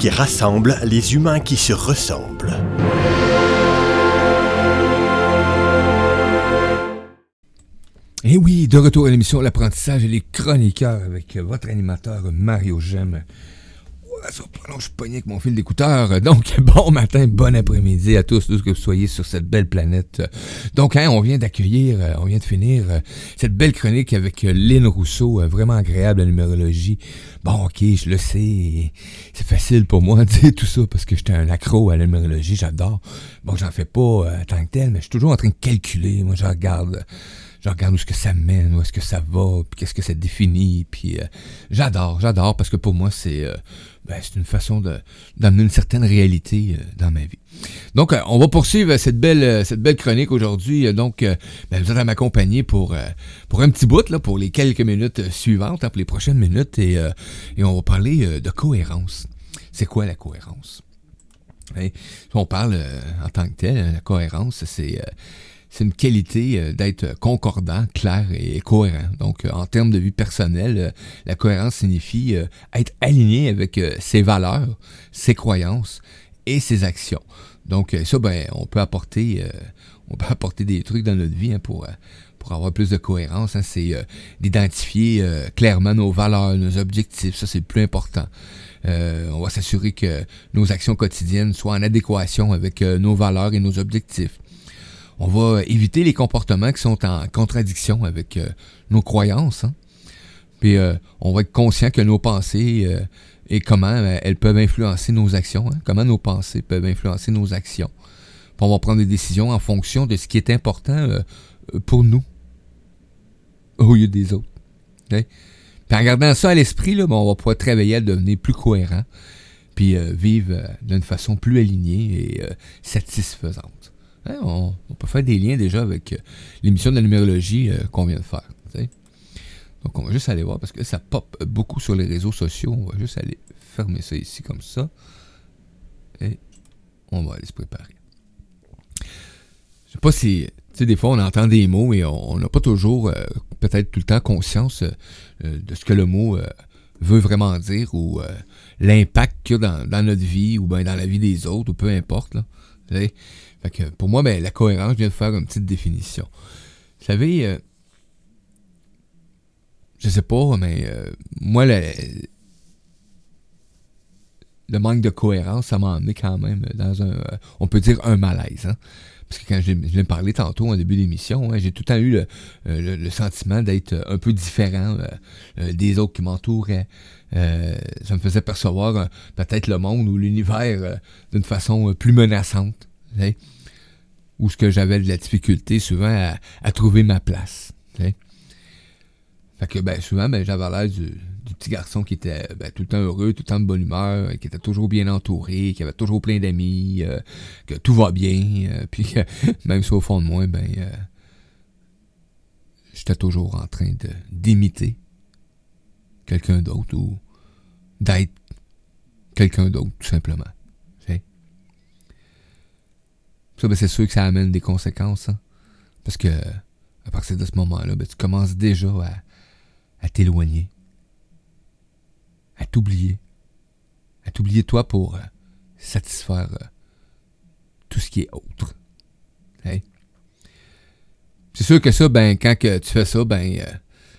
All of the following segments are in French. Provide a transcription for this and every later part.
qui rassemble les humains qui se ressemblent. Et oui, de retour à l'émission L'apprentissage et les chroniqueurs avec votre animateur Mario Gem. Je suis avec mon fil d'écouteur. Donc, bon matin, bon après-midi à tous, tous que vous soyez sur cette belle planète. Donc, hein, on vient d'accueillir, euh, on vient de finir euh, cette belle chronique avec euh, Lynn Rousseau, vraiment agréable la numérologie. Bon, ok, je le sais, c'est facile pour moi de dire tout ça parce que j'étais un accro à la numérologie, j'adore. Bon, j'en fais pas tant que tel, mais je suis toujours en train de calculer. Moi, je regarde je regarde où est-ce que ça mène, où est-ce que ça va, puis qu'est-ce que ça définit, puis euh, j'adore, j'adore, parce que pour moi, c'est euh, ben, une façon d'amener une certaine réalité euh, dans ma vie. Donc, on va poursuivre cette belle, cette belle chronique aujourd'hui. Donc, ben, vous à m'accompagner pour, pour un petit bout, là, pour les quelques minutes suivantes, hein, pour les prochaines minutes, et, et on va parler de cohérence. C'est quoi la cohérence? on parle en tant que tel, la cohérence, c'est c'est une qualité euh, d'être concordant, clair et cohérent. Donc, euh, en termes de vie personnelle, euh, la cohérence signifie être aligné avec ses valeurs, ses croyances et ses actions. Donc, ça, ben, on peut apporter, on peut apporter des trucs dans notre vie hein, pour pour avoir plus de cohérence, hein, c'est d'identifier clairement nos valeurs, nos objectifs. Ça, c'est le plus important. on va s'assurer que nos actions quotidiennes soient en adéquation avec nos valeurs et nos objectifs on va éviter les comportements qui sont en contradiction avec euh, nos croyances. Hein. Puis euh, on va être conscient que nos pensées euh, et comment elles peuvent influencer nos actions, hein. comment nos pensées peuvent influencer nos actions. Puis on va prendre des décisions en fonction de ce qui est important pour nous au lieu des autres. Puis en gardant ça à l'esprit, ben, on va pouvoir travailler à devenir plus cohérent, puis vivre d'une façon plus alignée et satisfaisante. On, peut faire des liens déjà avec euh, l'émission de la numérologie euh, qu'on vient de faire. Donc on va juste aller voir parce que ça pop beaucoup sur les réseaux sociaux. On va juste aller fermer ça ici comme ça. Et on va aller se préparer. Je sais pas si. Tu sais, des fois, on entend des mots et on n'a pas toujours, euh, peut-être tout le temps, conscience de ce que le mot veut vraiment dire ou l'impact qu'il y a dans, notre vie ou bien dans la vie des autres ou peu importe. Là pour moi, ben, la cohérence, je viens de faire une petite définition. Vous savez, euh, je sais pas, mais euh, moi, le, manque de cohérence, ça m'a amené quand même dans un, euh, on peut dire un malaise. Hein. Parce que quand je, viens de parler tantôt en début d'émission, hein, j'ai tout le temps eu le, sentiment d'être un peu différent des autres qui m'entouraient. ça me faisait percevoir peut-être le monde ou l'univers d'une façon plus menaçante. Où ce que j'avais de la difficulté souvent à, trouver ma place. Fait que ben, souvent, ben, j'avais l'air du, petit garçon qui était ben, tout le temps heureux, tout le temps de bonne humeur, qui était toujours bien entouré, qui avait toujours plein d'amis, euh, que tout va bien, euh, puis même si au fond de moi, ben euh, j'étais toujours en train de d'imiter quelqu'un d'autre ou d'être quelqu'un d'autre, tout simplement. Ça, ben, c'est sûr que ça amène des conséquences. Hein. Parce que à partir de ce moment-là, ben, tu commences déjà à, t'éloigner. À t'oublier. À t'oublier toi pour euh, satisfaire euh, tout ce qui est autre. C'est sûr que ça, ben, quand tu fais ça, ben, euh,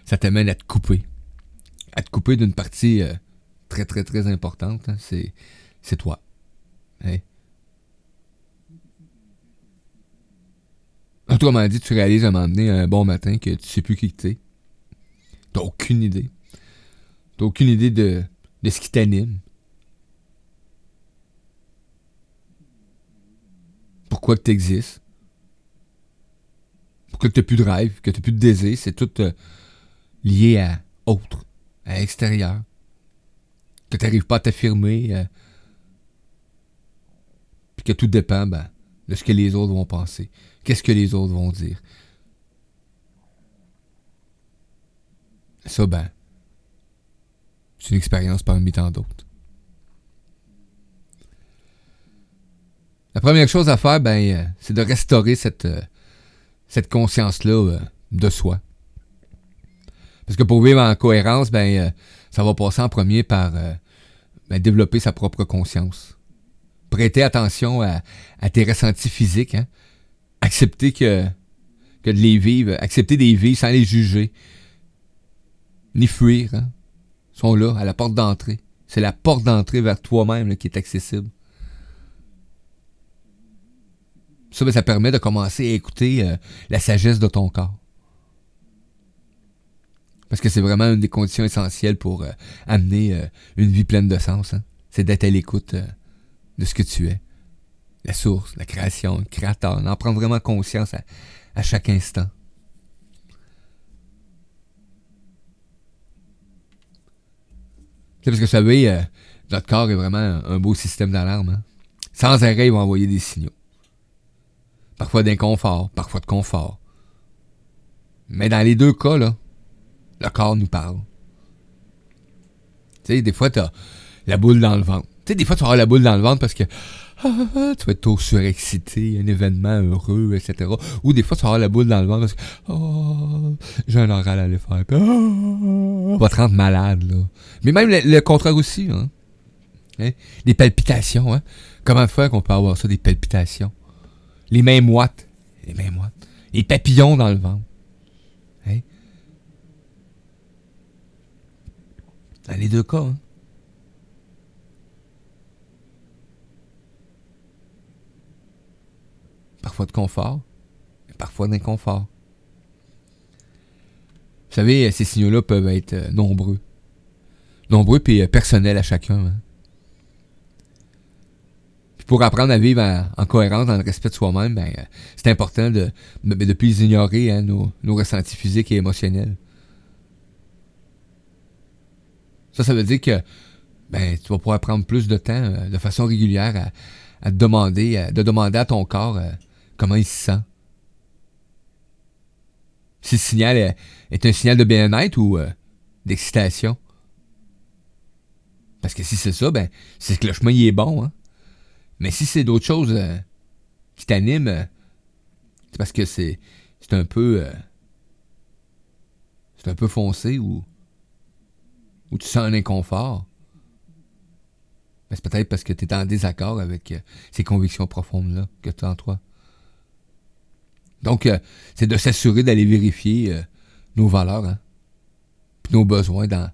ça t'amène à te couper. À te couper d'une partie très, très, très importante. Hein. C'est toi. Autrement dit, tu réalises à un moment donné, un bon matin, que tu sais plus qui tu es. T'as aucune idée. T'as aucune idée de, de ce qui t'anime. Pourquoi tu existes. Pourquoi tu n'as plus de rêve, que tu n'as plus de désir. C'est tout euh, lié à autre, à extérieur. Que tu n'arrives pas à t'affirmer. Euh, puis que tout dépend ben, de ce que les autres vont penser. Qu'est-ce que les autres vont dire? Ça, ben, c'est une expérience parmi tant d'autres. La première chose à faire, ben, euh, c'est de restaurer cette, euh, cette conscience-là euh, de soi. Parce que pour vivre en cohérence, ben, ça va passer en premier par ben, développer sa propre conscience. Prêter attention à, tes ressentis physiques. Hein? Accepter que, que de les vivre, accepter des vies sans les juger. Ni fuir. Hein? Ils sont là, à la porte d'entrée. C'est la porte d'entrée vers toi-même qui est accessible. Ça, ben, ça permet de commencer à écouter euh, la sagesse de ton corps. Parce que c'est vraiment une des conditions essentielles pour euh, amener euh, une vie pleine de sens. Hein. C'est d'être à l'écoute de ce que tu es. La source, la création, le créateur. En prendre vraiment conscience à, chaque instant. Parce que vous savez, notre corps est vraiment un, beau système d'alarme. Hein. Sans arrêt, il va envoyer des signaux. Parfois d'inconfort, parfois de confort. Mais dans les deux cas, là, le corps nous parle. Tu sais, des fois, tu as la boule dans le ventre. Tu sais, des fois, tu auras la boule dans le ventre parce que tu vas être trop surexcité, un événement heureux, etc. Ou des fois, tu auras la boule dans le ventre parce que oh, j'ai un oral à aller faire. oh, va te rendre malade, là. Mais même le, contraire aussi, hein? hein? Les palpitations, hein? Comment faire qu'on peut avoir ça, des palpitations? Les mains moites. Les mains moites. Les papillons dans le ventre. Dans les deux cas. Hein. Parfois de confort, parfois d'inconfort. Vous savez, ces signaux-là peuvent être euh, nombreux. Nombreux et euh, personnels à chacun. Hein. pour apprendre à vivre en, cohérence, dans le respect de soi-même, ben, euh, c'est important de ne plus ignorer hein, nos, ressentis physiques et émotionnels. Ça, ça veut dire que ben, tu vas pouvoir prendre plus de temps euh, de façon régulière à, demander, de demander à ton corps euh, comment il se sent? Si le signal est, un signal de bien-être ou euh, d'excitation? Parce que si c'est ça, ben, c'est que le chemin il est bon. Hein. Mais si c'est d'autres choses qui t'animent, c'est parce que c'est, c'est un peu. c'est un peu foncé ou ou tu sens un inconfort, ben, c'est peut-être parce que tu es en désaccord avec euh, ces convictions profondes-là que tu as en toi. Donc, euh, c'est de s'assurer d'aller vérifier euh, nos valeurs, hein, nos besoins dans,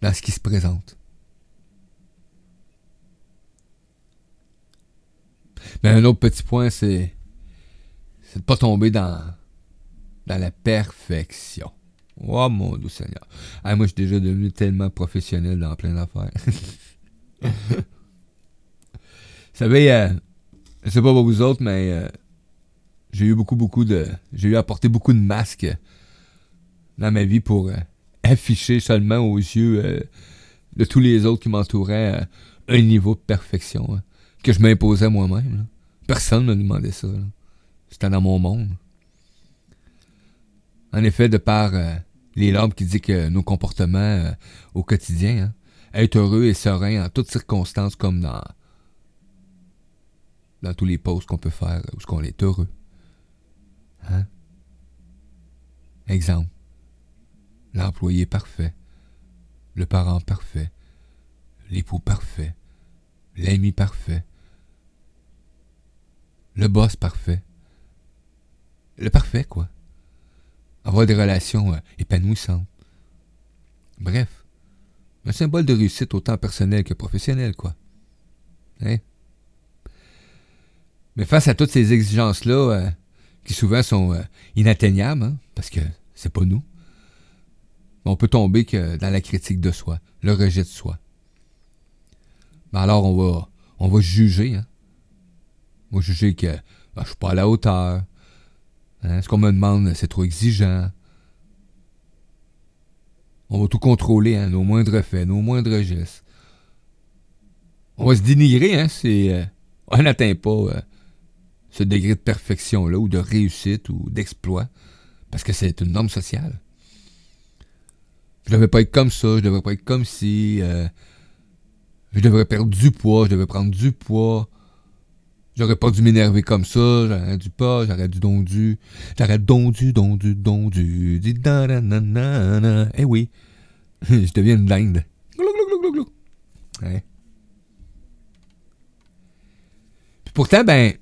dans ce qui se présente. Mais un autre petit point, c'est, c'est de ne pas tomber dans, dans la perfection. Oh mon doux Seigneur. Ah, moi, je suis déjà devenu tellement professionnel dans plein d'affaires. vous savez, euh, je sais pas pour vous autres, mais euh, j'ai eu beaucoup, beaucoup de. J'ai eu porter beaucoup de masques dans ma vie pour euh, afficher seulement aux yeux euh, de tous les autres qui m'entouraient un niveau de perfection hein, que je m'imposais moi-même. Personne ne me demandait ça. C'était dans mon monde. En effet, de par les larmes qui disent que nos comportements euh, au quotidien, hein, être heureux et serein en toutes circonstances comme dans, dans tous les posts qu'on peut faire où qu'on est heureux. Hein? Exemple. L'employé parfait. Le parent parfait. L'époux parfait. L'ami parfait. Le boss parfait. Le parfait, quoi avoir des relations euh, épanouissantes. Bref, un symbole de réussite autant personnel que professionnel, quoi. Hein? Mais face à toutes ces exigences-là, euh, qui souvent sont euh, inatteignables, hein, parce que c'est pas nous, on peut tomber que dans la critique de soi, le rejet de soi. Alors on va, on juger. Hein? On va juger que ben, je suis pas à la hauteur, Hein, ce qu'on me demande, c'est trop exigeant. On va tout contrôler, hein, nos moindres faits, nos moindres gestes. On va se dénigrer hein, euh, on n'atteint pas euh, ce degré de perfection-là, ou de réussite, ou d'exploit, parce que c'est une norme sociale. Je devrais pas être comme ça, je devrais pas être comme si. Euh, je devrais perdre du poids, je devrais prendre du poids. J'aurais pas dû m'énerver comme ça, j'aurais dû pas, j'aurais dû dondu, j'aurais dondu, dondu, dondu, dit Eh oui, je deviens une dinde. Glou, glou. pourtant, ben,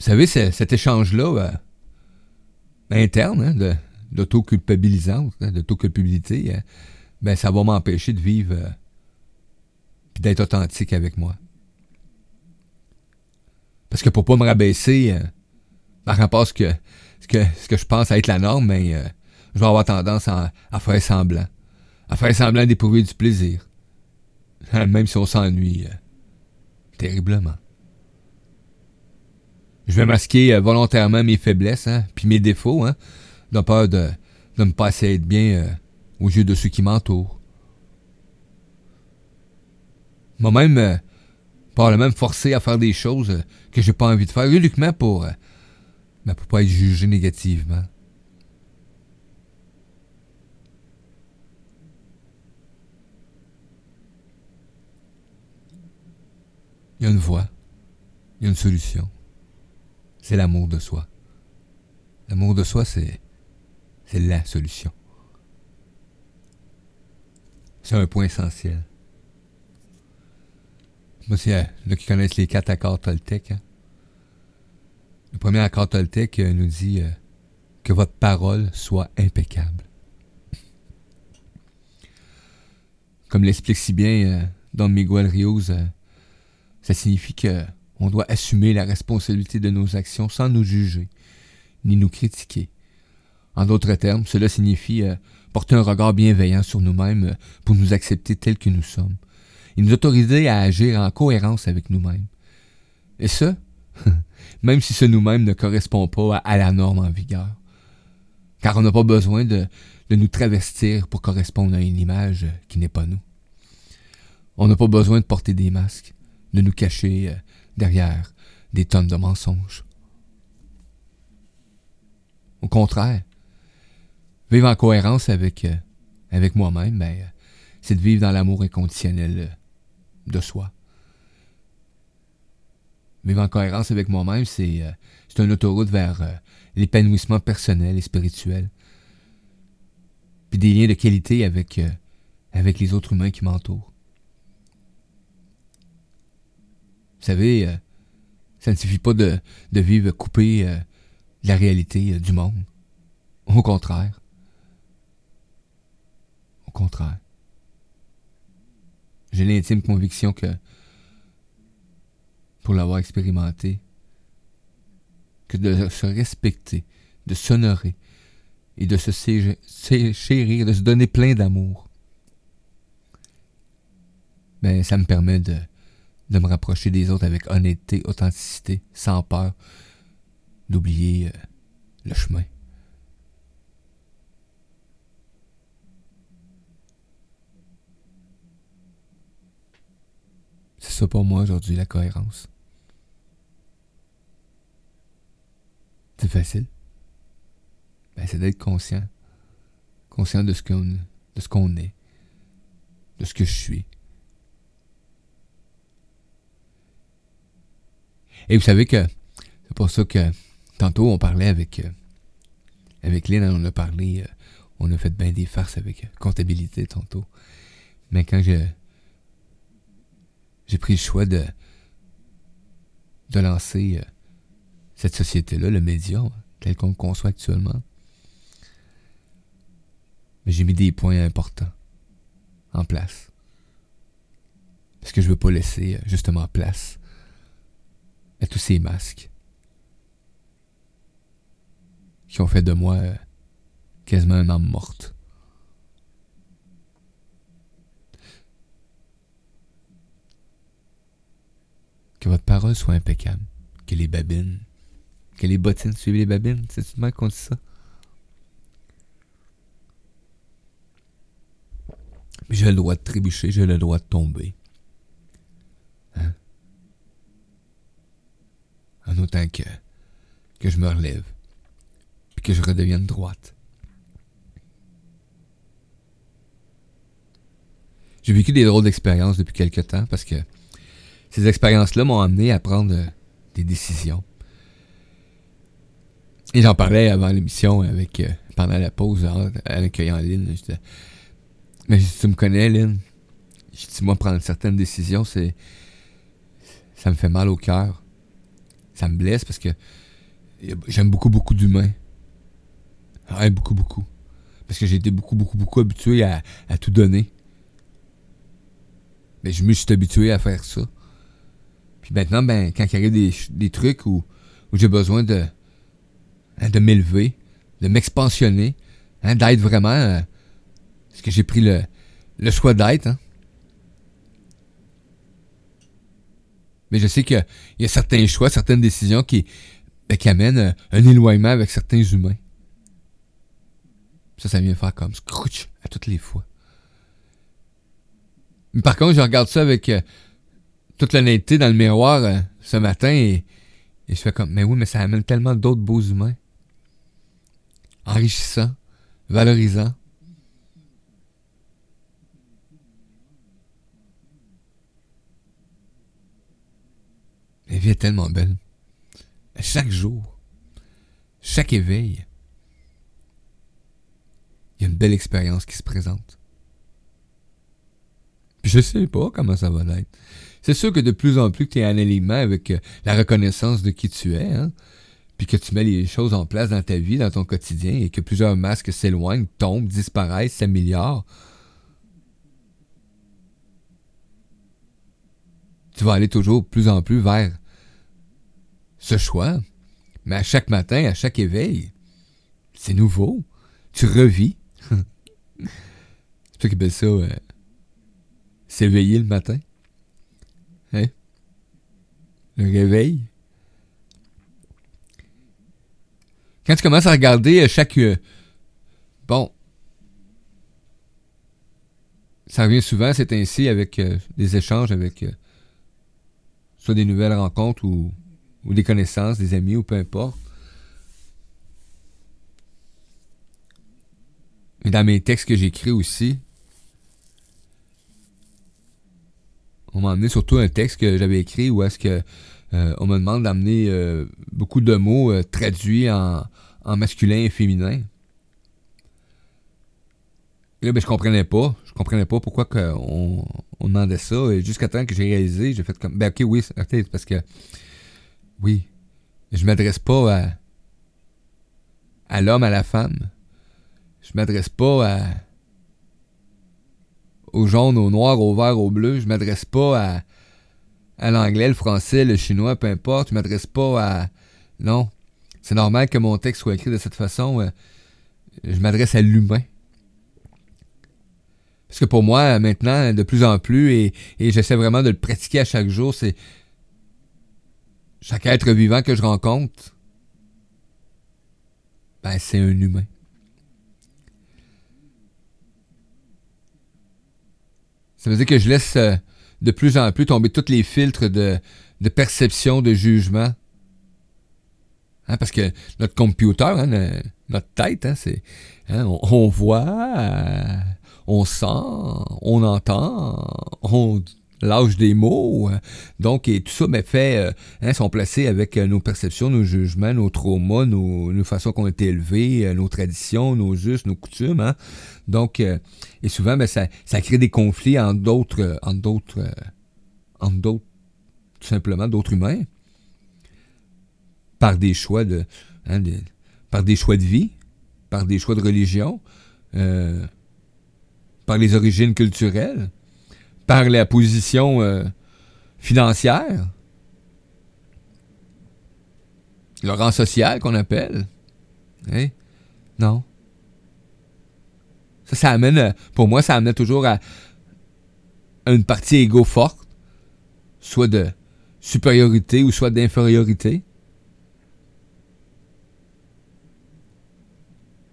vous savez, cet échange-là, euh, interne, hein, hein, d'autoculpabilité, hein, ben, ça va m'empêcher de vivre euh, d'être authentique avec moi. Parce que pour pas me rabaisser euh, par rapport à ce que, ce, que, ce que je pense être la norme, ben, euh, je vais avoir tendance à, faire semblant. À faire semblant d'éprouver du plaisir. Même si on s'ennuie terriblement. Je vais masquer volontairement mes faiblesses, hein, puis mes défauts, hein, de peur de, de me passer être bien euh, aux yeux de ceux qui m'entourent. Moi-même, euh, par le même forcé à faire des choses euh, que j'ai pas envie de faire, uniquement pour, euh, ben, pour pas être jugé négativement. Il y a une voie, il y a une solution. C'est l'amour de soi. L'amour de soi, c'est la solution. C'est un point essentiel. Moi, c'est euh, là qui connaissent les quatre accords Toltec. Hein. Le premier accord Toltec euh, nous dit euh, que votre parole soit impeccable. Comme l'explique si bien Don Miguel Rios, ça signifie que on doit assumer la responsabilité de nos actions sans nous juger, ni nous critiquer, en d'autres termes, cela signifie euh, porter un regard bienveillant sur nous-mêmes euh, pour nous accepter tels que nous sommes et nous autoriser à agir en cohérence avec nous-mêmes. Et ce, même si ce nous-mêmes ne correspond pas à, la norme en vigueur. Car on n'a pas besoin de, nous travestir pour correspondre à une image qui n'est pas nous. On n'a pas besoin de porter des masques, de nous cacher euh, derrière des tonnes de mensonges. Au contraire, vivre en cohérence avec, euh, moi-même, ben, euh, c'est de vivre dans l'amour inconditionnel euh, de soi. Vivre en cohérence avec moi-même, c'est c'est une autoroute vers l'épanouissement personnel et spirituel. Puis des liens de qualité avec, avec les autres humains qui m'entourent. Vous savez, ça ne suffit pas de, de vivre coupé de la réalité du monde. Au contraire, au contraire. J'ai l'intime conviction que, pour l'avoir expérimenté, que de se respecter, de s'honorer et de se chérir, de se donner plein d'amour, ben, ça me permet de, de me rapprocher des autres avec honnêteté, authenticité, sans peur d'oublier euh, le chemin. C'est ça pour moi aujourd'hui, la cohérence. C'est facile. Ben, c'est d'être conscient. Conscient de ce qu'on de ce qu'on est. De ce que je suis. Et vous savez que c'est pour ça que tantôt on parlait avec euh, avec Lynn, on a parlé, euh, on a fait bien des farces avec euh, comptabilité tantôt. Mais quand je j'ai pris le choix de, de lancer cette société-là, le média, tel qu'on le conçoit actuellement. J'ai mis des points importants en place. Parce que je veux pas laisser justement place à tous ces masques qui ont fait de moi euh, quasiment un âme morte. Que votre parole soit impeccable. Que les babines. Que les bottines suivent les babines. C'est le qu'on dit ça. J'ai le droit de trébucher, j'ai le droit de tomber. Hein? En autant que, je me relève. Puis que je redevienne droite. J'ai vécu des drôles d'expériences depuis quelque temps parce que ces expériences-là m'ont amené à prendre euh, des décisions. Et j'en parlais avant l'émission avec euh, pendant la pause en, accueillant Lynn. Mais tu me connais, Lynn? Je dis moi prendre certaines décisions, c'est. ça me fait mal au cœur. Ça me blesse parce que j'aime beaucoup, beaucoup d'humains. Ouais, beaucoup, beaucoup. Parce que j'ai été beaucoup, beaucoup, beaucoup habitué à, tout donner. Mais je me suis habitué à faire ça. Puis maintenant, ben, quand il arrive des, des trucs où, j'ai besoin de, hein, de m'élever, de m'expansionner, hein, d'être vraiment euh, ce que j'ai pris le, le choix d'être. Hein. Mais je sais qu'il y a certains choix, certaines décisions qui, ben, qui amènent euh, un éloignement avec certains humains. Ça, ça vient faire comme scrooch à toutes les fois. Mais par contre, je regarde ça avec euh, toute l'honnêteté dans le miroir euh, ce matin et, je fais comme, mais oui, mais ça amène tellement d'autres beaux humains. Enrichissants, valorisants. La vie est tellement belle. Chaque jour, chaque éveil, il y a une belle expérience qui se présente. Puis je sais pas comment ça va être. C'est sûr que de plus en plus tu es en alignement avec euh, la reconnaissance de qui tu es, hein? puis que tu mets les choses en place dans ta vie, dans ton quotidien, et que plusieurs masques s'éloignent, tombent, disparaissent, s'améliorent. Tu vas aller toujours plus en plus vers ce choix. Mais à chaque matin, à chaque éveil, c'est nouveau. Tu revis. c'est toi qui appelle ça euh, s'éveiller le matin. Hein? Le réveil. Quand tu commences à regarder euh, chaque... Euh, bon. Ça revient souvent, c'est ainsi, avec des échanges avec soit des nouvelles rencontres ou ou des connaissances, des amis, ou peu importe. Et dans mes textes que j'écris aussi, on m'a amené surtout un texte que j'avais écrit où est-ce que euh, on me demande d'amener euh, beaucoup de mots euh, traduits en, masculin et féminin. Là, ben, je comprenais pas. Je comprenais pas pourquoi on, on demandait ça. Et jusqu'à temps que j'ai réalisé, j'ai fait comme. Ben ok, oui, c'est parce que oui. Je m'adresse pas à, l'homme, à la femme. Je m'adresse pas à, au jaune, au noir, au vert, au bleu. Je m'adresse pas à, à l'anglais, le français, le chinois, peu importe. Je m'adresse pas à. Non. C'est normal que mon texte soit écrit de cette façon. Euh, je m'adresse à l'humain. Parce que pour moi, maintenant, de plus en plus, et j'essaie vraiment de le pratiquer à chaque jour, c'est chaque être vivant que je rencontre, ben, c'est un humain. Ça veut dire que je laisse euh, de plus en plus tomber tous les filtres de, perception, de jugement. Hein, parce que notre computer, hein, notre tête, hein, c'est, on, voit, euh, on sent, on entend, on l'âge des mots. Hein. Donc, et tout ça ben, fait, euh, hein, sont placés avec euh, nos perceptions, nos jugements, nos traumas, nos, façons qu'on a été élevés, euh, nos traditions, nos us, nos coutumes. Hein. Donc, et souvent, ben, ça, ça crée des conflits en d'autres, d'autres, d'autres, tout simplement, d'autres humains, par des choix de, hein, par des choix de vie, par des choix de religion, par les origines culturelles par la position euh, financière, le rang social qu'on appelle. Hein? Non. Ça, ça amène, euh, pour moi, ça amène toujours à une partie égo forte, soit de supériorité ou soit d'infériorité.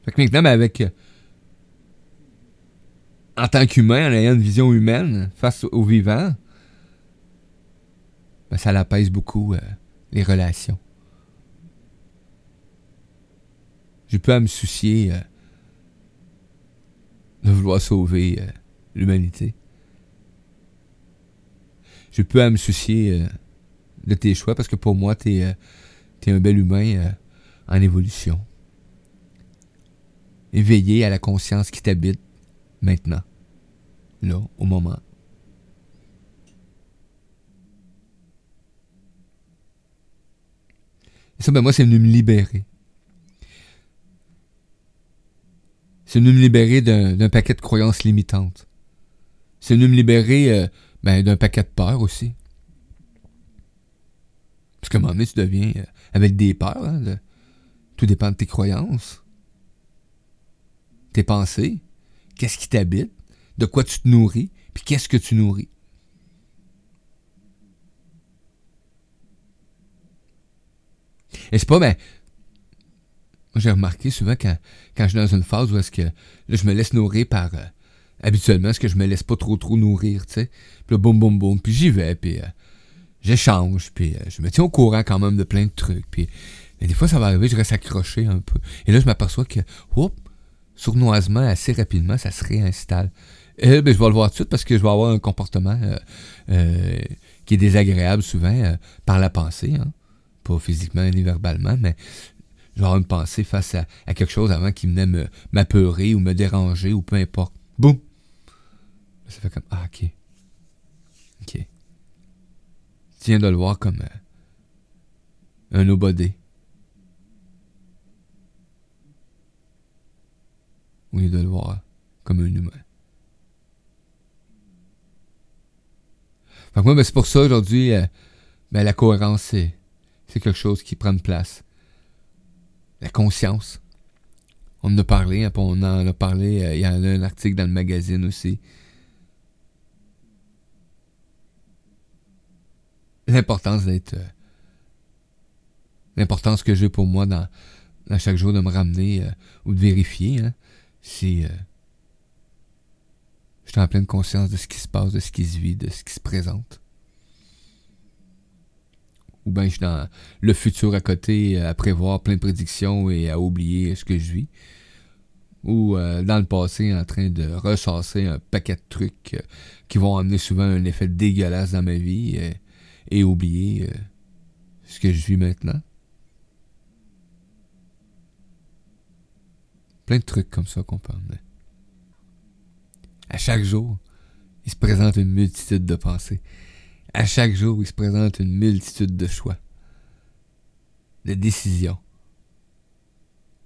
Fait que maintenant, ben, avec euh, en tant qu'humain, en ayant une vision humaine face au vivant, ben, ça l'apaise beaucoup euh, les relations. Je peux me soucier euh, de vouloir sauver euh, l'humanité. Je peux me soucier de tes choix parce que pour moi, tu es, un bel humain en évolution. Éveillé à la conscience qui t'habite maintenant, là, au moment. Ça, ben moi, c'est venu me libérer. C'est venu me libérer d'un paquet de croyances limitantes. C'est venu me libérer euh, ben, d'un paquet de peurs aussi. Parce qu'à un moment donné, tu deviens euh, avec des peurs. Hein, tout dépend de tes croyances, tes pensées, qu'est-ce qui t'habite, de quoi tu te nourris, puis qu'est-ce que tu nourris. Et c'est pas, ben, j'ai remarqué souvent quand, quand je suis dans une phase où est-ce que je me laisse nourrir par. Euh, habituellement, est-ce que je me laisse pas trop trop nourrir, tu sais. Puis là, boum, boum, boum, puis j'y vais, puis euh, j'échange, puis euh, je me tiens au courant quand même de plein de trucs. Puis des fois, ça va arriver, je reste accroché un peu. Et là, je m'aperçois que, hop, sournoisement, assez rapidement, ça se réinstalle. Et ben, je vais le voir tout de suite parce que je vais avoir un comportement qui est désagréable souvent par la pensée. Hein. Pas physiquement ni verbalement, mais genre une pensée face à, quelque chose avant qui venait m'apeurer ou me déranger ou peu importe. Boum! Ça fait comme Ah, ok. Ok. Tu viens de le voir comme euh, un nobody. Au lieu de le voir comme un humain. Moi, ben, c'est pour ça aujourd'hui, euh, ben, la cohérence, c'est quelque chose qui prend de place la conscience. On en a parlé, hein, on en a parlé, euh, il y a un article dans le magazine aussi. L'importance d'être. Euh, l'importance que j'ai pour moi dans, chaque jour de me ramener ou de vérifier, hein, c'est. Je suis en pleine conscience de ce qui se passe, de ce qui se vit, de ce qui se présente ou bien je suis dans le futur à côté à prévoir plein de prédictions et à oublier ce que je vis, ou euh, dans le passé en train de ressasser un paquet de trucs euh, qui vont amener souvent un effet dégueulasse dans ma vie euh, et oublier ce que je vis maintenant. Plein de trucs comme ça qu'on amener. À chaque jour, il se présente une multitude de pensées. À chaque jour, il se présente une multitude de choix, de décisions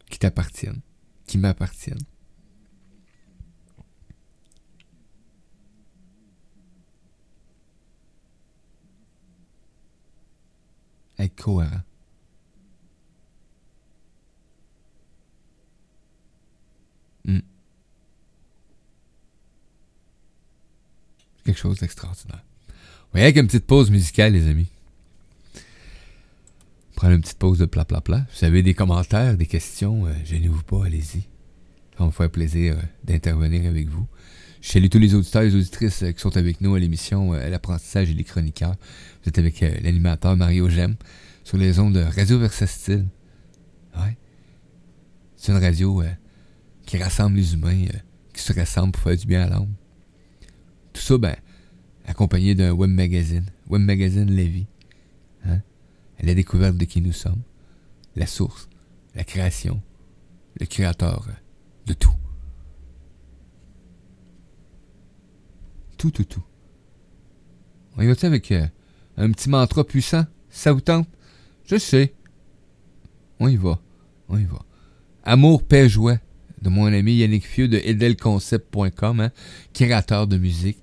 qui t'appartiennent, qui m'appartiennent. Être cohérent. Quelque chose d'extraordinaire. voyez, avec une petite pause musicale, les amis. Prendre une petite pause de plat plat plat. Vous avez des commentaires, des questions, euh, gênez-vous pas, allez-y. Ça va me faire plaisir euh, d'intervenir avec vous. Je salue tous les auditeurs et les auditrices euh, qui sont avec nous à l'émission L'apprentissage et les chroniqueurs. Vous êtes avec l'animateur Mario Gem sur les ondes de Radio Versastile. Ouais. C'est une radio qui rassemble les humains, qui se rassemble pour faire du bien à l'âme. Tout ça, ben, accompagné d'un web magazine, web magazine Lévis. Hein? La découverte de qui nous sommes, la source, la création, le créateur de tout. Tout, tout, tout. On y va avec euh, un petit mantra puissant? Ça vous tente? Je sais. On y va. On y va. Amour, paix, joie de mon ami Yannick Fieu de edelconcept.com, hein, créateur de musique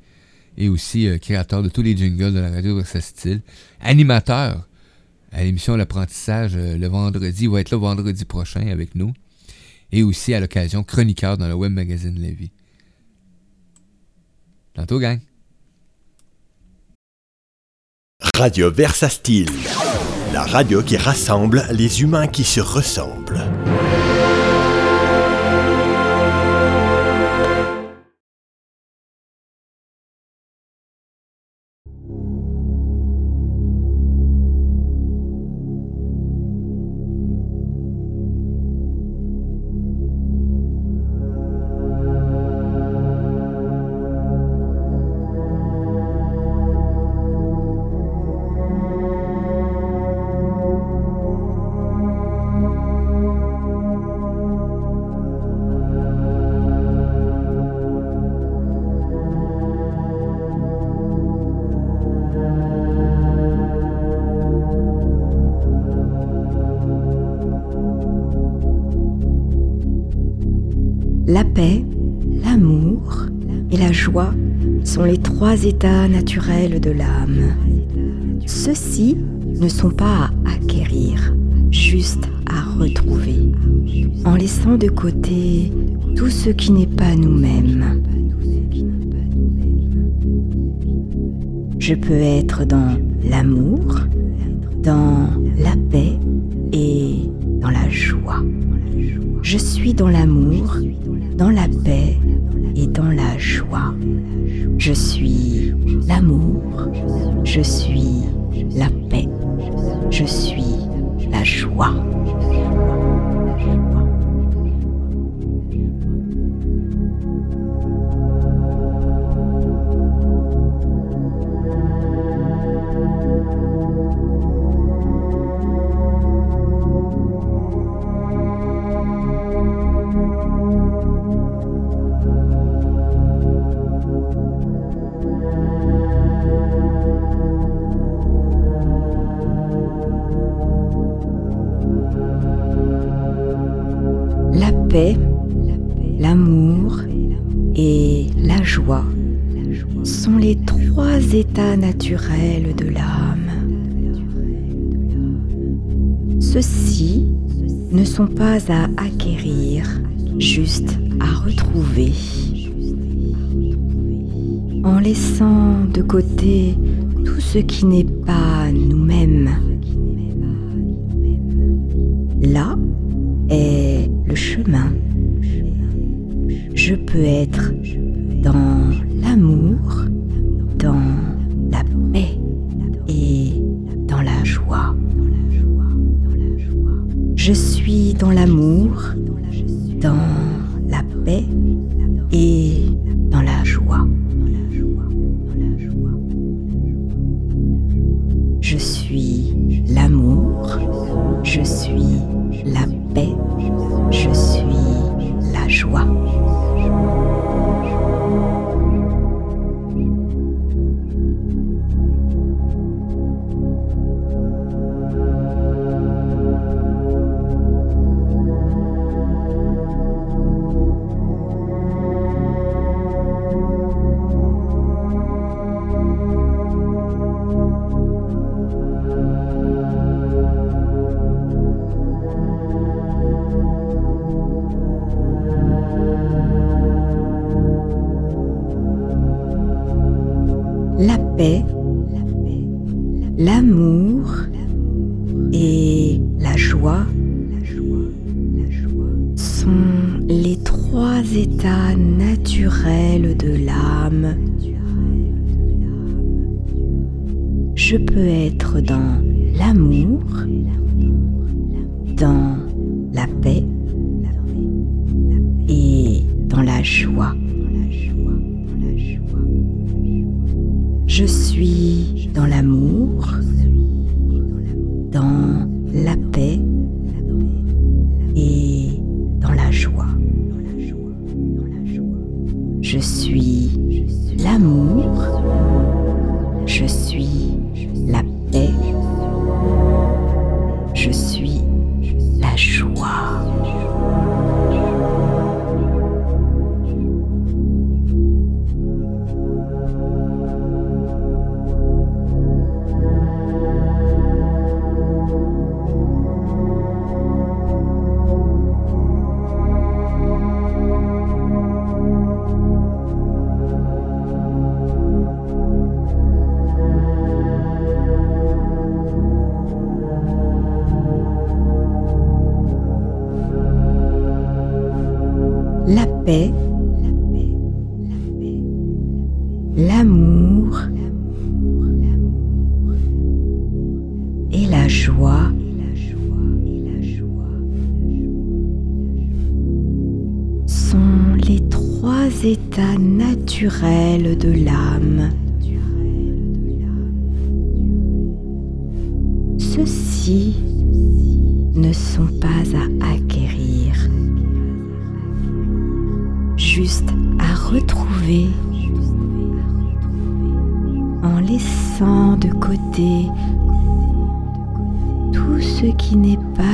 et aussi euh, créateur de tous les jingles de la radio Versa Style, animateur à l'émission L'apprentissage euh, le vendredi, il va être là vendredi prochain avec nous, et aussi à l'occasion chroniqueur dans le web magazine Lévis. Tantôt, gang! Radio Versa Style, la radio qui rassemble les humains qui se ressemblent. États naturels de l'âme. Ceux-ci ne sont pas à acquérir, juste à retrouver, en laissant de côté tout ce qui n'est pas nous-mêmes. Je peux être dans l'amour, dans la paix et dans la joie. Je suis dans l'amour, dans la paix et dans la joie. Je suis l'amour, je suis la paix, je suis la joie. L'amour et la joie sont les trois états naturels de l'âme. Ceux-ci ne sont pas à acquérir, juste à retrouver. En laissant de côté tout ce qui n'est pas nous-mêmes. Là est je peux être dans l'amour, dans la paix et dans la joie. Je suis dans l'amour, dans de l'âme. Ceux-ci ne sont pas à acquérir juste à retrouver en laissant de côté tout ce qui n'est pas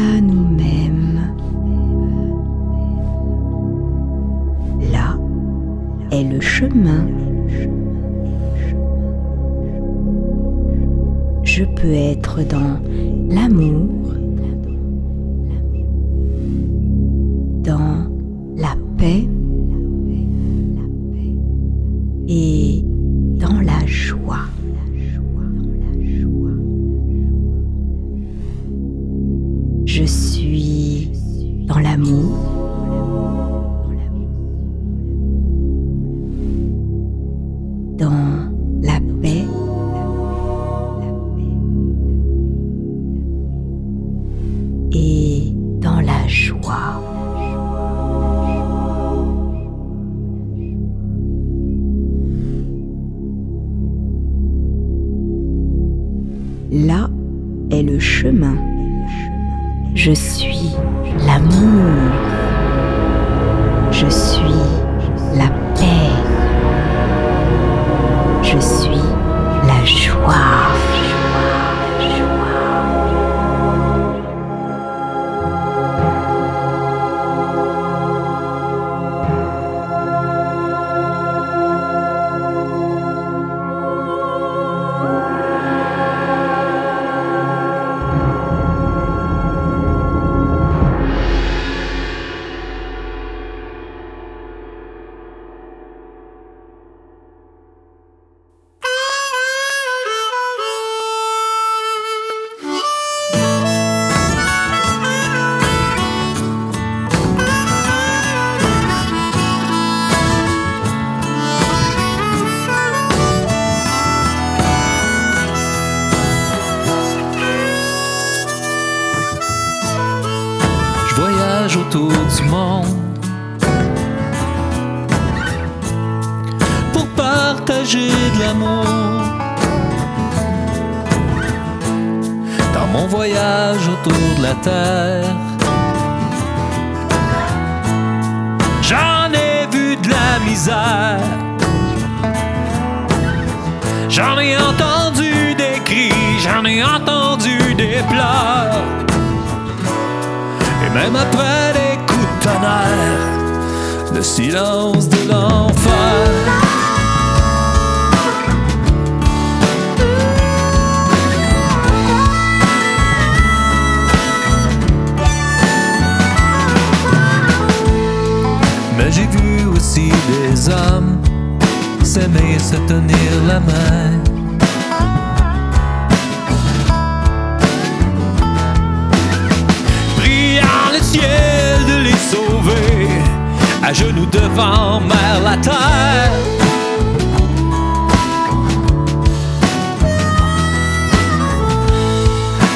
être dans l'amour, dans la paix et dans la joie. Autour du monde pour partager de l'amour. Dans mon voyage autour de la terre, j'en ai vu de la misère. J'en ai entendu des cris, j'en ai entendu des pleurs. Même après les coups de le silence de l'enfer. Mais j'ai vu aussi des hommes s'aimer se tenir la main. À genoux devant mère la terre.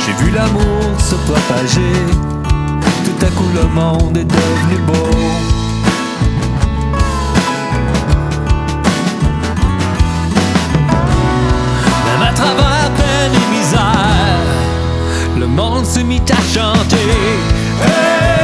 J'ai vu l'amour se propager, tout à coup le monde est devenu beau. Même à travers peine et misère, le monde se mit à chanter.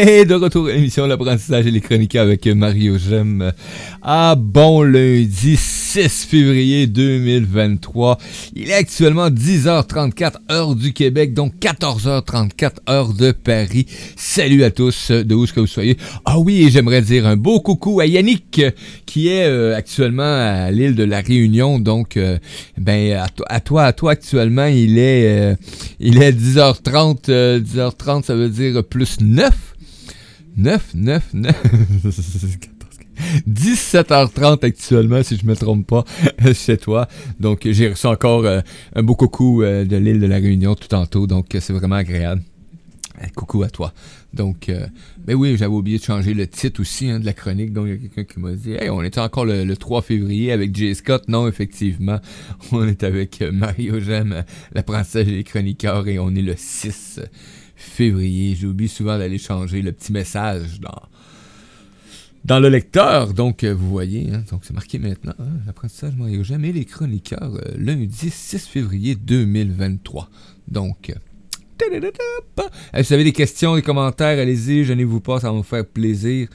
Et de retour à l'émission L'apprentissage et les chroniqueurs avec Mario Gem. À bon lundi 6 février 2023. Il est actuellement 10h34 heure du Québec, donc 14h34 heure de Paris. Salut à tous, de où que vous soyez? Ah oui, et j'aimerais dire un beau coucou à Yannick, qui est euh, actuellement à l'île de la Réunion. Donc, euh, ben à, to- à toi, à toi actuellement, il est, euh, il est 10h30. euh, 10h30, ça veut dire plus 9. 9, 9, 9. 17h30 actuellement, si je me trompe pas, chez toi. Donc, j'ai reçu encore euh, un beau coucou euh, de l'île de la Réunion tout tantôt. Donc, euh, c'est vraiment agréable. Euh, coucou à toi. Donc, euh, ben oui, j'avais oublié de changer le titre aussi hein, de la chronique. Donc, il y a quelqu'un qui m'a dit Hey, on était encore le, le 3 février avec Jay Scott. Non, effectivement, on est avec euh, Mario Gem, euh, l'apprentissage des chroniqueurs, et on est le 6 février. J'oublie souvent d'aller changer le petit message dans, dans le lecteur. Donc, euh, vous voyez, hein, donc c'est marqué maintenant, hein, l'apprentissage Mario et les chroniqueurs, euh, lundi 6 février 2023. Donc, euh. Euh, si vous avez des questions, des commentaires, allez-y, gênez-vous pas, ça va me faire plaisir.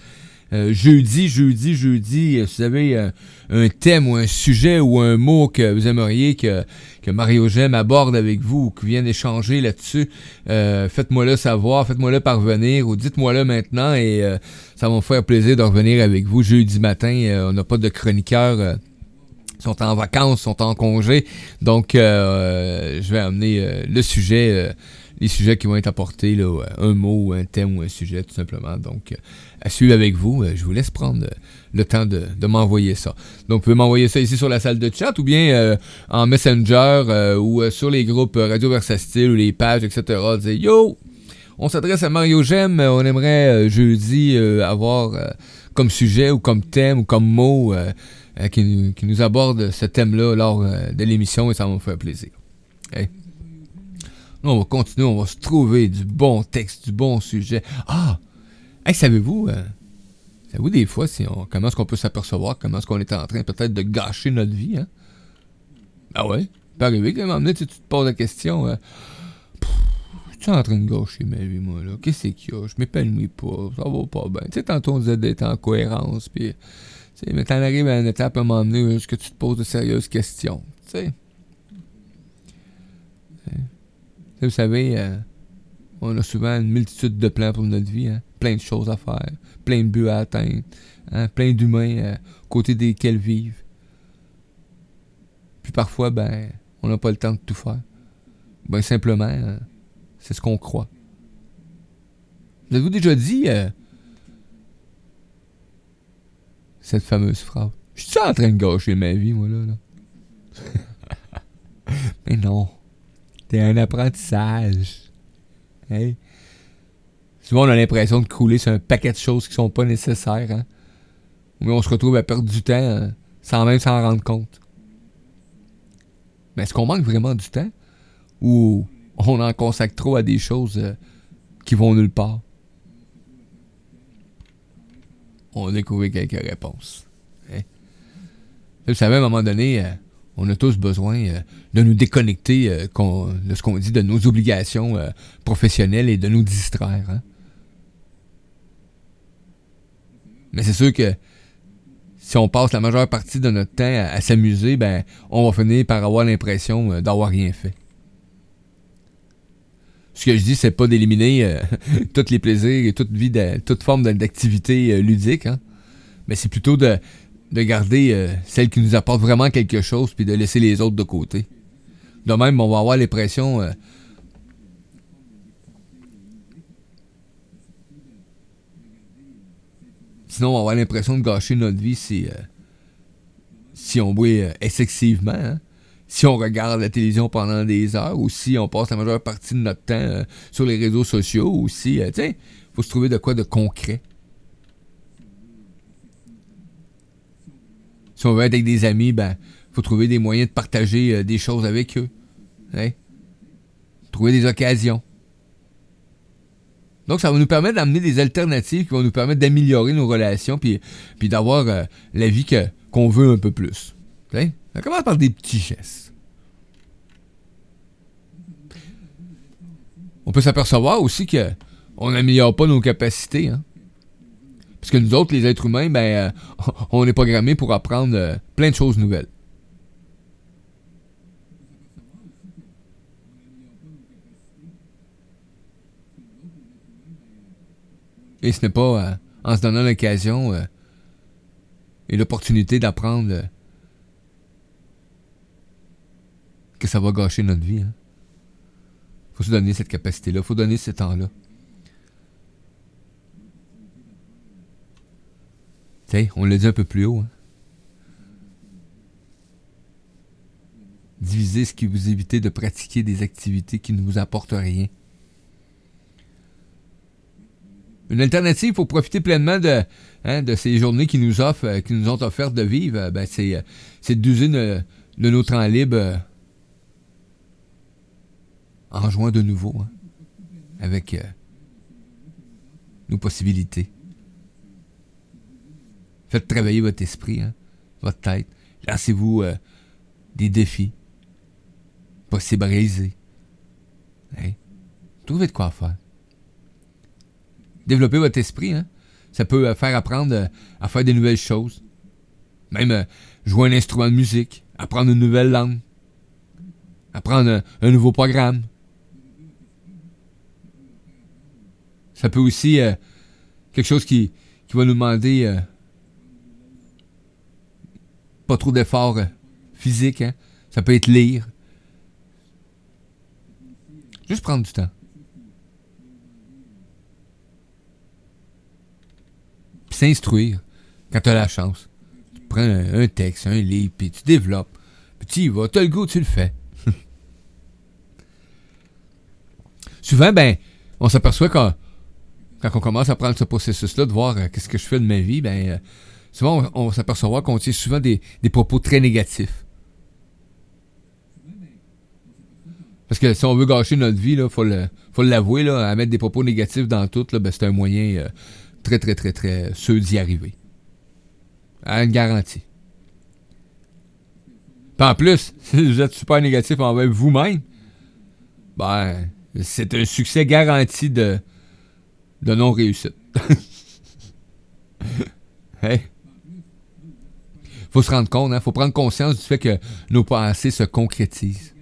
Euh, jeudi, jeudi, jeudi, euh, si vous avez euh, un thème ou un sujet ou un mot que vous aimeriez que, que Mario Gem aborde avec vous ou qu'il vienne échanger là-dessus, euh, faites-moi le savoir, faites-moi le parvenir ou dites-moi le maintenant et euh, ça va me faire plaisir de revenir avec vous jeudi matin. Euh, on n'a pas de chroniqueurs. euh, sont en vacances, sont en congé. Donc, euh, je vais amener euh, le sujet, euh, les sujets qui vont être apportés, euh, un mot, un thème ou un sujet, tout simplement. Donc, euh, à suivre avec vous. Euh, je vous laisse prendre euh, le temps de, m'envoyer ça. Donc, vous pouvez m'envoyer ça ici sur la salle de chat ou bien euh, en Messenger ou sur les groupes Radio Versastile ou les pages, etc. Yo! On s'adresse à Mario Gem. On aimerait jeudi avoir comme sujet ou comme thème ou comme mot qui, nous, aborde ce thème-là lors de l'émission et ça va me faire plaisir. Là, on va continuer, on va se trouver du bon texte, du bon sujet. Ah! Hey, savez-vous, euh, savez-vous des fois si on, comment est-ce qu'on peut s'apercevoir, comment est-ce qu'on est en train peut-être de gâcher notre vie, hein? Ah ouais? Peut arriver qu'à un moment donné, tu, tu te poses la question, euh, suis en train de gâcher ma vie, moi, là? Qu'est-ce qu'il y a? Je m'épanouis pas, ça va pas bien. Tu sais, tantôt on disait d'être en cohérence, puis, tu sais, mais t'en arrives à une étape à un moment donné où tu te poses de sérieuses questions, tu sais? Sais, Vous savez, euh, on a souvent une multitude de plans pour notre vie, hein? Plein de choses à faire, plein de buts à atteindre, hein? plein d'humains euh, côté desquels vivre. Puis parfois, ben, on n'a pas le temps de tout faire. Ben simplement, euh, c'est ce qu'on croit. Vous avez-vous déjà dit euh, cette fameuse phrase? Je suis en train de gâcher ma vie, moi, là. là? Mais non. C'est un apprentissage. Hey. Souvent, on a l'impression de crouler sur un paquet de choses qui sont pas nécessaires. Hein? Mais on se retrouve à perdre du temps euh, sans même s'en rendre compte. Mais est-ce qu'on manque vraiment du temps? Ou on en consacre trop à des choses euh, qui vont nulle part? On a découvert quelques réponses. Hein? Vous savez, à un moment donné, euh, on a tous besoin euh, de nous déconnecter de ce qu'on dit, de nos obligations professionnelles et de nous distraire. hein. Mais c'est sûr que si on passe la majeure partie de notre temps à, s'amuser, ben, on va finir par avoir l'impression euh, d'avoir rien fait. Ce que je dis, c'est pas d'éliminer euh, tous les plaisirs et toute vie, toute forme d'activité euh, ludique, hein. mais c'est plutôt de, de garder celle qui nous apporte vraiment quelque chose puis de laisser les autres de côté. De même, on va avoir l'impression Sinon, on va avoir l'impression de gâcher notre vie si, euh, si on boit euh, excessivement, hein. si on regarde la télévision pendant des heures, ou si on passe la majeure partie de notre temps euh, sur les réseaux sociaux, ou si, euh, sais, faut se trouver de quoi de concret. Si on veut être avec des amis, ben, faut trouver des moyens de partager des choses avec eux. Hein? Trouver des occasions. Donc, ça va nous permettre d'amener des alternatives qui vont nous permettre d'améliorer nos relations puis, puis d'avoir euh, la vie que, qu'on veut un peu plus. Hein? Ça commence par des petits gestes. On peut s'apercevoir aussi que on n'améliore pas nos capacités. Hein? Parce que nous autres, les êtres humains, ben, euh, on est programmés pour apprendre euh, plein de choses nouvelles. Et ce n'est pas euh, en se donnant l'occasion et l'opportunité d'apprendre que ça va gâcher notre vie. Hein. faut se donner cette capacité-là, faut donner ce temps-là. on l'a dit un peu plus haut. Hein. Divisez ce qui vous évite de pratiquer des activités qui ne vous apportent rien. Une alternative pour profiter pleinement de, hein, ces journées qui nous offrent, euh, qui nous ont offert de vivre, euh, ben c'est, euh, c'est d'user de, nos temps libres en jouant de nouveau hein, avec nos possibilités. Faites travailler votre esprit, hein, votre tête. Lancez-vous des défis possibles à réaliser. Trouvez de quoi faire. Développez votre esprit. Hein? Ça peut euh, faire apprendre euh, à faire des nouvelles choses. Même jouer un instrument de musique, apprendre une nouvelle langue, apprendre un, nouveau programme. Ça peut aussi quelque chose qui, qui va nous demander pas trop d'efforts euh, physiques. Hein. Ça peut être lire. Juste prendre du temps. Puis s'instruire quand tu as la chance. Tu prends un, texte, un livre, puis tu développes. Puis tu y vas. Tu as le goût, tu le fais. Souvent, ben, on s'aperçoit quand, quand on commence à prendre ce processus-là, de voir euh, qu'est-ce que je fais de ma vie, ben, euh, souvent, on, s'aperçoit qu'on tient souvent des, propos très négatifs. Parce que si on veut gâcher notre vie, il faut, l'avouer, à mettre des propos négatifs dans tout, ben, c'est un moyen euh, très, très, très, très sûr d'y arriver. À une garantie. en plus, si vous êtes super négatif envers vous-même, ben, c'est un succès garanti de, de non-réussite. hey faut se rendre compte, hein, faut prendre conscience du fait que nos pensées se concrétisent.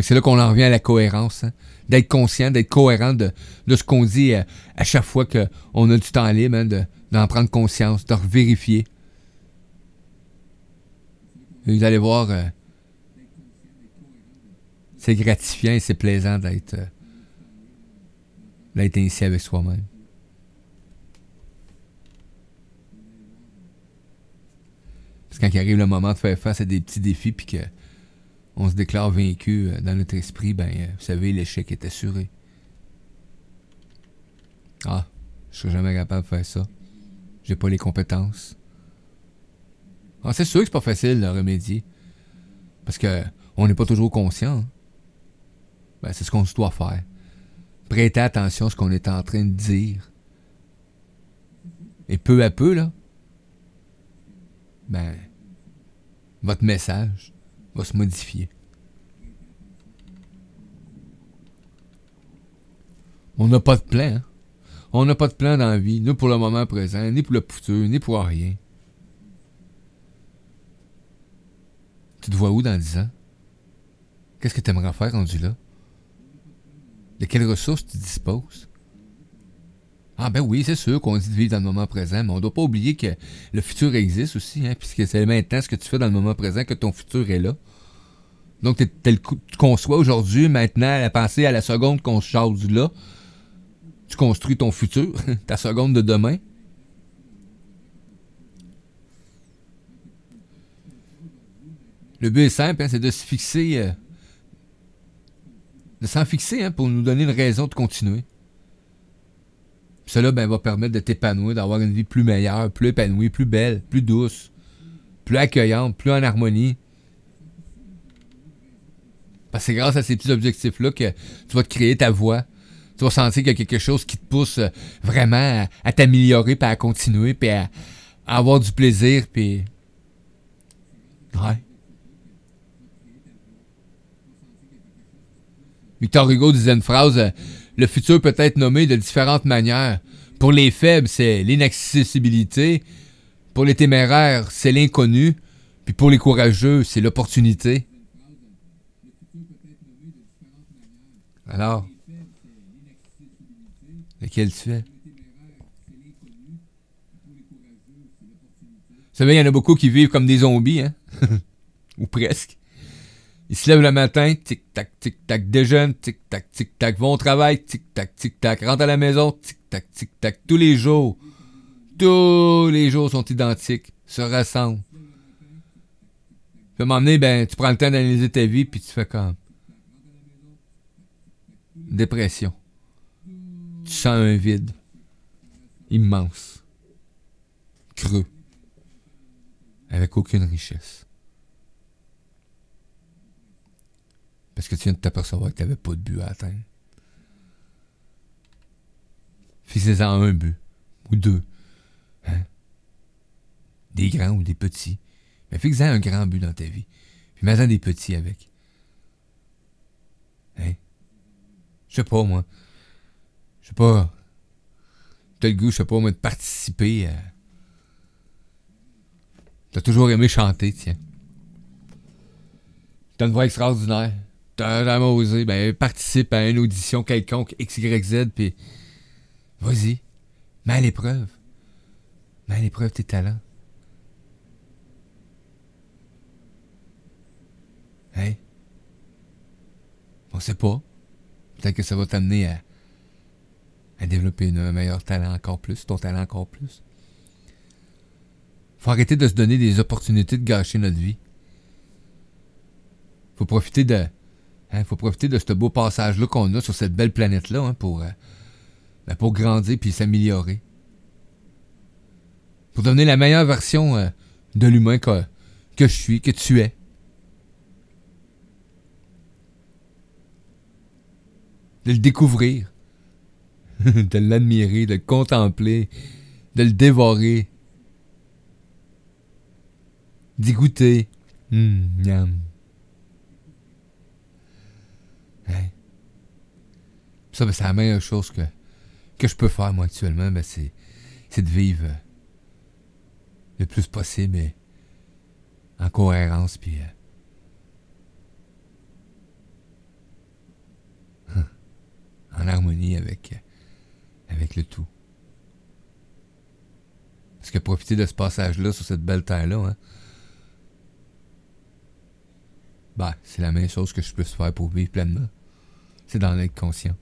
C'est là qu'on en revient à la cohérence, hein. D'être conscient, d'être cohérent de, ce qu'on dit euh, à, chaque fois qu'on a du temps libre, hein, d'en prendre conscience, de vérifier. vous allez voir, euh, c'est gratifiant et c'est plaisant d'être euh, d'être ainsi avec soi-même. quand il arrive le moment de faire face à des petits défis, puis qu'on se déclare vaincu euh, dans notre esprit, ben, euh, vous savez, l'échec est assuré. Ah, je serai jamais capable de faire ça. J'ai pas les compétences. Ah, c'est sûr que c'est pas facile de remédier. Parce que on n'est pas toujours conscient. Ben, c'est ce qu'on doit faire. Prêter attention à ce qu'on est en train de dire. Et peu à peu, là, ben, votre message va se modifier. On n'a pas de plan. On n'a pas de plan dans la vie, ni pour le moment présent, ni pour le futur, ni pour rien. Tu te vois où dans 10 ans? Qu'est-ce que tu aimerais faire rendu là? De quelles ressources tu disposes? Ah ben oui, c'est sûr qu'on dit de vivre dans le moment présent, mais on ne doit pas oublier que le futur existe aussi, hein, puisque c'est maintenant ce que tu fais dans le moment présent que ton futur est là. Donc, tu conçois aujourd'hui, maintenant, la pensée à la seconde qu'on se du là, tu construis ton futur, ta seconde de demain. Le but est simple, hein, c'est de se fixer, euh, de s'en fixer hein, pour nous donner une raison de continuer cela ben, va permettre de t'épanouir, d'avoir une vie plus meilleure, plus épanouie, plus belle, plus douce, plus accueillante, plus en harmonie. Parce que c'est grâce à ces petits objectifs-là que tu vas te créer ta voie. Tu vas sentir qu'il y a quelque chose qui te pousse euh, vraiment à, à t'améliorer, puis à continuer, puis à, à avoir du plaisir, puis... Ouais. Victor Hugo disait une phrase euh, Le futur peut être nommé de différentes manières. Pour les faibles, c'est l'inaccessibilité. Pour les téméraires, c'est l'inconnu. Puis pour les courageux, c'est l'opportunité. Alors, lequel tu es? Vous savez, il y en a beaucoup qui vivent comme des zombies, hein? Ou presque. Ils se lèvent le matin, tic-tac, tic-tac, déjeunent, tic-tac, tic-tac, vont au travail, tic-tac, tic-tac, rentrent à la maison, tic-tac, tic-tac, tous les jours. Tous les jours sont identiques, se ressemblent. Tu m'emmener, ben, tu prends le temps d'analyser ta vie, puis tu fais comme. Dépression. Tu sens un vide. Immense. Creux. Avec aucune richesse. Parce que tu viens de t'apercevoir que tu n'avais pas de but à atteindre. Fixez-en un but. Ou deux. Hein? Des grands ou des petits. Mais fixe-en un grand but dans ta vie. Puis mets-en des petits avec. Hein? Je sais pas, moi. Je sais pas. T'as le goût, je sais pas, moi, de participer à. T'as toujours aimé chanter, tiens. T'as une voix extraordinaire. T'as jamais osé, ben participe à une audition quelconque, XYZ, puis vas-y, mets à l'épreuve. Mets à l'épreuve tes talents. Hein? On sait pas. Peut-être que ça va t'amener à, à développer un meilleur talent encore plus, ton talent encore plus. Faut arrêter de se donner des opportunités de gâcher notre vie. Faut profiter de, il hein, faut profiter de ce beau passage-là qu'on a sur cette belle planète-là hein, pour, euh, ben, pour grandir puis s'améliorer. Pour devenir la meilleure version euh, de l'humain que, je suis, que tu es. De le découvrir, de l'admirer, de le contempler, de le dévorer, d'y goûter. Hum, Ça, ben, c'est la meilleure chose que, que je peux faire, moi, actuellement, ben, c'est, c'est de vivre euh, le plus possible en cohérence, puis euh, en harmonie avec, euh, avec le tout. Parce que profiter de ce passage-là sur cette belle terre-là, hein, ben, c'est la meilleure chose que je puisse faire pour vivre pleinement. C'est d'en être conscient.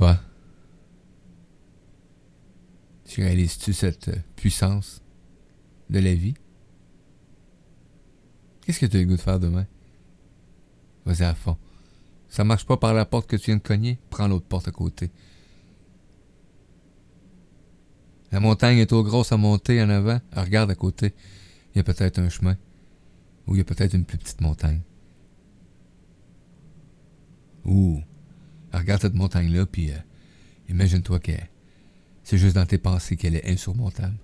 Toi, tu réalises-tu cette euh, puissance de la vie? Qu'est-ce que tu as le goût de faire demain? Vas-y à fond. Ça marche pas par la porte que tu viens de cogner? Prends l'autre porte à côté. La montagne est trop grosse à monter en avant. regarde à côté. Il y a peut-être un chemin. Ou il y a peut-être une plus petite montagne. Regarde cette montagne-là, puis euh, imagine-toi que c'est juste dans tes pensées qu'elle est insurmontable.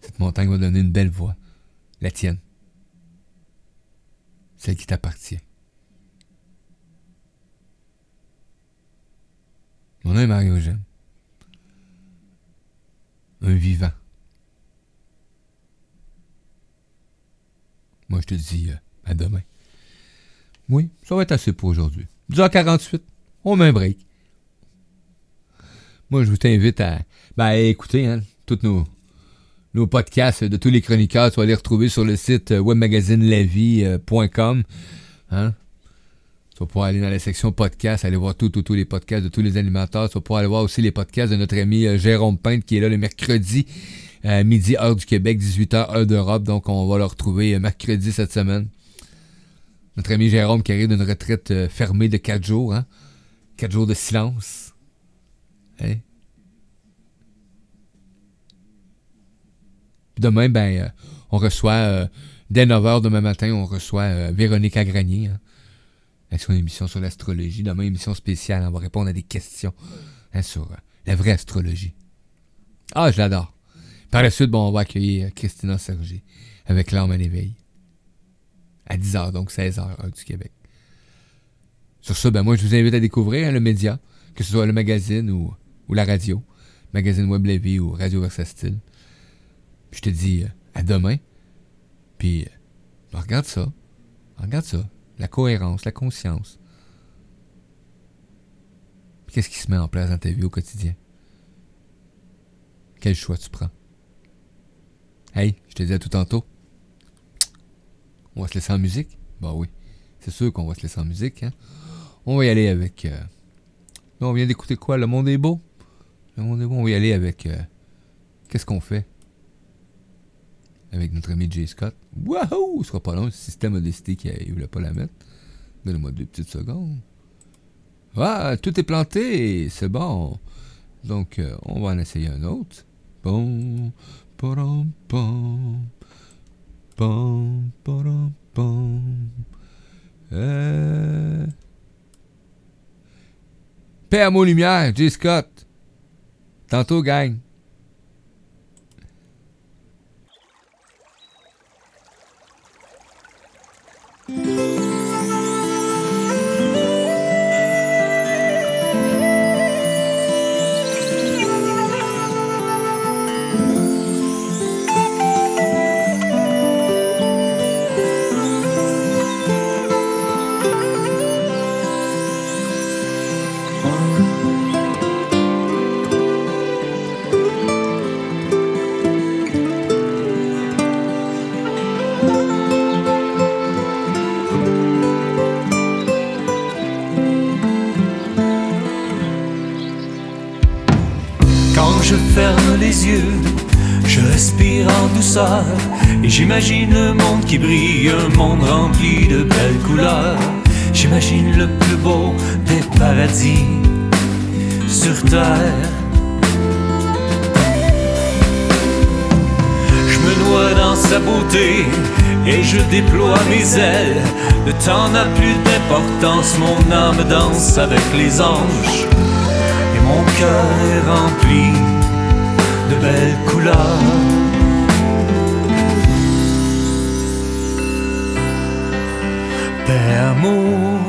Cette montagne va donner une belle voix, la tienne, celle qui t'appartient. Mon nom est Mario. Un vivant. Moi, je te dis euh, à demain. Oui, ça va être assez pour aujourd'hui. 10h48, on met un break. Moi, je vous t'invite à ben, écouter hein, tous nos, podcasts de tous les chroniqueurs. Tu vas les retrouver sur le site euh, webmagazinelavie.com. Hein? Tu vas pouvoir aller dans la section podcast, aller voir tous tout, les podcasts de tous les animateurs. Tu vas pouvoir aller voir aussi les podcasts de notre ami euh, Jérôme Pinte qui est là le mercredi euh, midi, heure du Québec, 18h, heure d'Europe. Donc, on va le retrouver euh, mercredi cette semaine. Notre ami Jérôme qui arrive d'une retraite euh, fermée de 4 jours. Hein? 4 jours de silence. Hein? Puis demain, ben, euh, on reçoit, euh, dès 9h demain matin, on reçoit Véronique Agranier. Hein? Avec son émission sur l'astrologie. Demain, émission spéciale. On va répondre à des questions hein, sur la vraie astrologie. Ah, je l'adore. Par la suite, bon, on va accueillir Christina Sergi avec l'âme à l'éveil. À 10h, donc 16h, heure du Québec. Sur ça, ben moi, je vous invite à découvrir hein, le média, que ce soit le magazine ou, la radio. Magazine Web ou Radio Versastile. Puis je te dis euh, à demain. Puis, euh, ben, regarde ça. Regarde ça. La cohérence, la conscience. Qu'est-ce qui se met en place dans ta vie au quotidien? Quel choix tu prends? Hey, je te dis à tout tantôt. On va se laisser en musique? Bah oui. C'est sûr qu'on va se laisser en musique, hein? On va y aller avec. euh, Là, on vient d'écouter quoi? Le monde est beau? Le monde est beau. On va y aller avec. euh, Qu'est-ce qu'on fait? Avec notre ami Jay Scott. Wouhou! Ce sera pas long. Le système a décidé qu'il ne voulait pas la mettre. Donnez-moi deux petites secondes. Ah, tout est planté. C'est bon. Donc, euh, on va en essayer un autre. Bon. Pom, pom. Paix à mon lumière. Scott. Tantôt. Quand j'imagine un monde qui brille, un monde rempli de belles couleurs. J'imagine le plus beau des paradis sur terre. Je me noie dans sa beauté et je déploie mes ailes. Le temps n'a plus d'importance, mon âme danse avec les anges et mon cœur est rempli de belles couleurs. Amour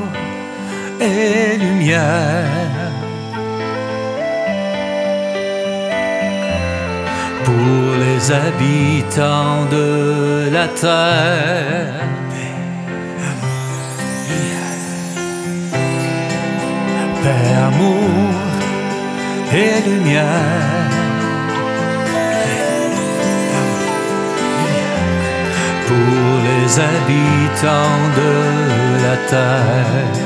et lumière. Pour les habitants de la terre. Paix, amour et lumière. Pour les habitants de la terre.